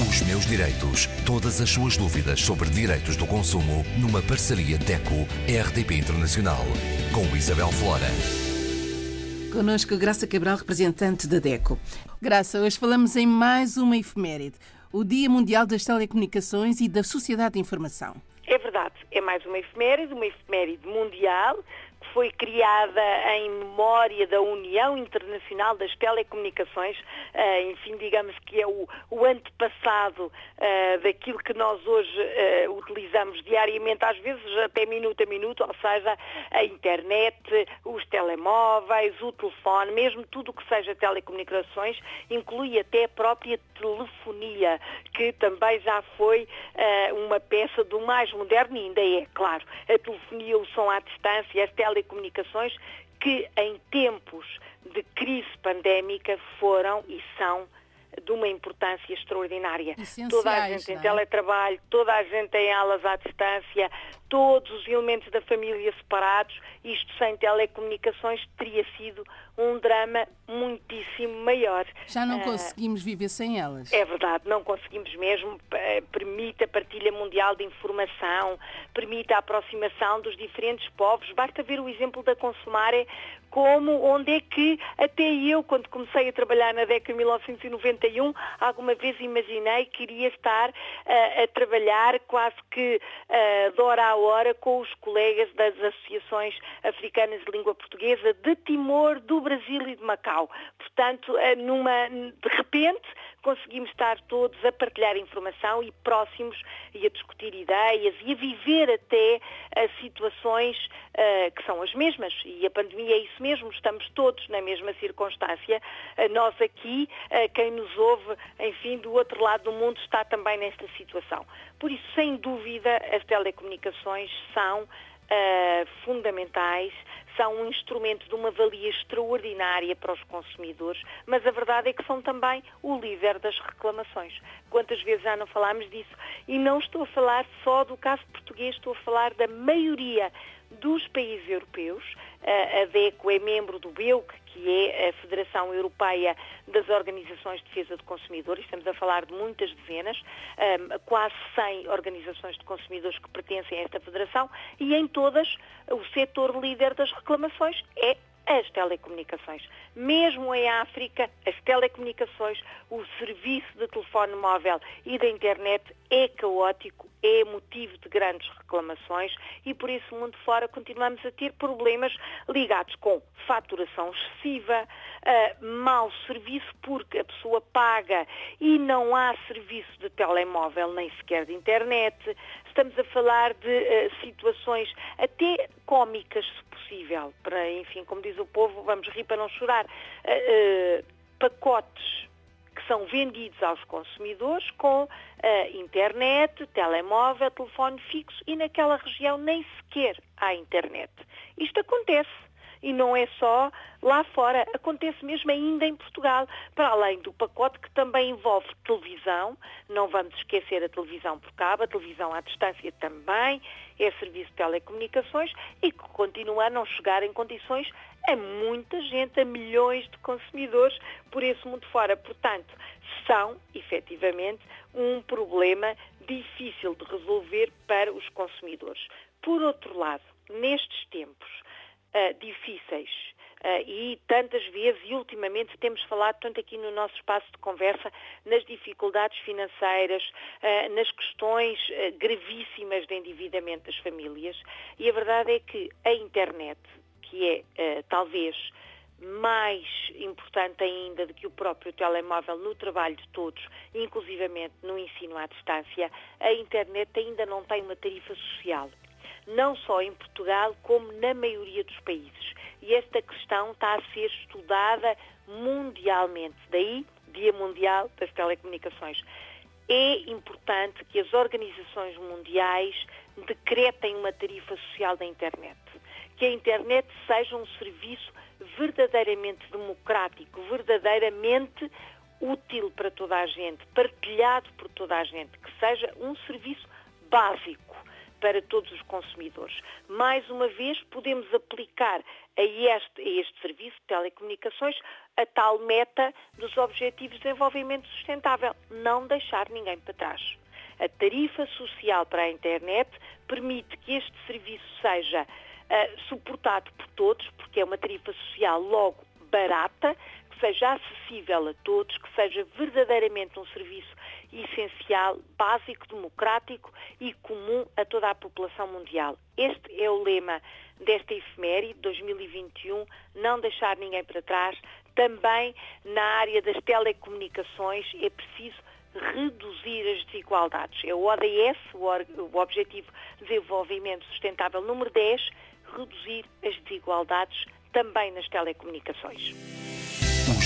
Os meus direitos. Todas as suas dúvidas sobre direitos do consumo numa parceria DECO-RDP Internacional. Com Isabel Flora. Conosco Graça Cabral, representante da DECO. Graça, hoje falamos em mais uma efeméride. O Dia Mundial das Telecomunicações e da Sociedade de Informação. É verdade, é mais uma efeméride, uma efeméride mundial, foi criada em memória da União Internacional das Telecomunicações, uh, enfim, digamos que é o, o antepassado uh, daquilo que nós hoje uh, utilizamos diariamente, às vezes até minuto a minuto, ou seja, a internet, os telemóveis, o telefone, mesmo tudo o que seja telecomunicações, inclui até a própria telefonia, que também já foi uma peça do mais moderno e ainda é, claro, a telefonia, o som à distância, as telecomunicações que em tempos de crise pandémica foram e são de uma importância extraordinária. Toda a gente em é? teletrabalho, toda a gente em aulas à distância, todos os elementos da família separados, isto sem telecomunicações teria sido um drama muitíssimo maior. Já não uh, conseguimos viver sem elas. É verdade, não conseguimos mesmo. Permite a partilha mundial de informação, permite a aproximação dos diferentes povos. Basta ver o exemplo da Consumare, como onde é que até eu, quando comecei a trabalhar na década de 1991, alguma vez imaginei que iria estar uh, a trabalhar quase que uh, de hora a hora com os colegas das associações africanas de língua portuguesa de Timor, do Brasil e de Macau. Portanto, uh, numa, de repente, conseguimos estar todos a partilhar informação e próximos e a discutir ideias e a viver até uh, situações uh, que são as mesmas. E a pandemia é isso mesmo, estamos todos na mesma circunstância. Uh, nós aqui, quem nos ouve, enfim, do outro lado do mundo está também nesta situação. Por isso, sem dúvida, as telecomunicações são fundamentais são um instrumento de uma valia extraordinária para os consumidores, mas a verdade é que são também o líder das reclamações. Quantas vezes já não falámos disso? E não estou a falar só do caso português, estou a falar da maioria dos países europeus. A DECO é membro do BEUC, que é a Federação Europeia das Organizações de Defesa de Consumidores, estamos a falar de muitas dezenas, quase 100 organizações de consumidores que pertencem a esta federação, e em todas o setor líder das reclamações é as telecomunicações. Mesmo em África, as telecomunicações, o serviço de telefone móvel e da internet é caótico, é motivo de grandes reclamações e por isso, mundo fora, continuamos a ter problemas ligados com faturação excessiva, uh, mau serviço porque a pessoa paga e não há serviço de telemóvel nem sequer de internet. Estamos a falar de uh, situações até cômicas, se possível, para, enfim, como diz o povo, vamos rir para não chorar, uh, pacotes que são vendidos aos consumidores com uh, internet, telemóvel, telefone fixo e naquela região nem sequer há internet. Isto acontece. E não é só lá fora, acontece mesmo ainda em Portugal, para além do pacote que também envolve televisão, não vamos esquecer a televisão por cabo, a televisão à distância também, é serviço de telecomunicações e que continua a não chegar em condições a muita gente, a milhões de consumidores por esse mundo fora. Portanto, são, efetivamente, um problema difícil de resolver para os consumidores. Por outro lado, nestes tempos uh, difíceis, Uh, e tantas vezes e ultimamente temos falado tanto aqui no nosso espaço de conversa nas dificuldades financeiras, uh, nas questões uh, gravíssimas de endividamento das famílias. E a verdade é que a internet, que é talvez mais importante ainda do que o próprio telemóvel no trabalho de todos, inclusivamente no ensino à distância, a internet ainda não tem uma tarifa social não só em Portugal, como na maioria dos países. E esta questão está a ser estudada mundialmente. Daí, Dia Mundial das Telecomunicações. É importante que as organizações mundiais decretem uma tarifa social da internet. Que a internet seja um serviço verdadeiramente democrático, verdadeiramente útil para toda a gente, partilhado por toda a gente, que seja um serviço básico para todos os consumidores. Mais uma vez, podemos aplicar a este, a este serviço de telecomunicações a tal meta dos Objetivos de Desenvolvimento Sustentável, não deixar ninguém para trás. A tarifa social para a internet permite que este serviço seja uh, suportado por todos, porque é uma tarifa social logo barata, que seja acessível a todos, que seja verdadeiramente um serviço essencial, básico, democrático e comum a toda a população mundial. Este é o lema desta efeméride 2021, não deixar ninguém para trás. Também na área das telecomunicações é preciso reduzir as desigualdades. É o ODS, o Objetivo de Desenvolvimento Sustentável número 10, reduzir as desigualdades também nas telecomunicações.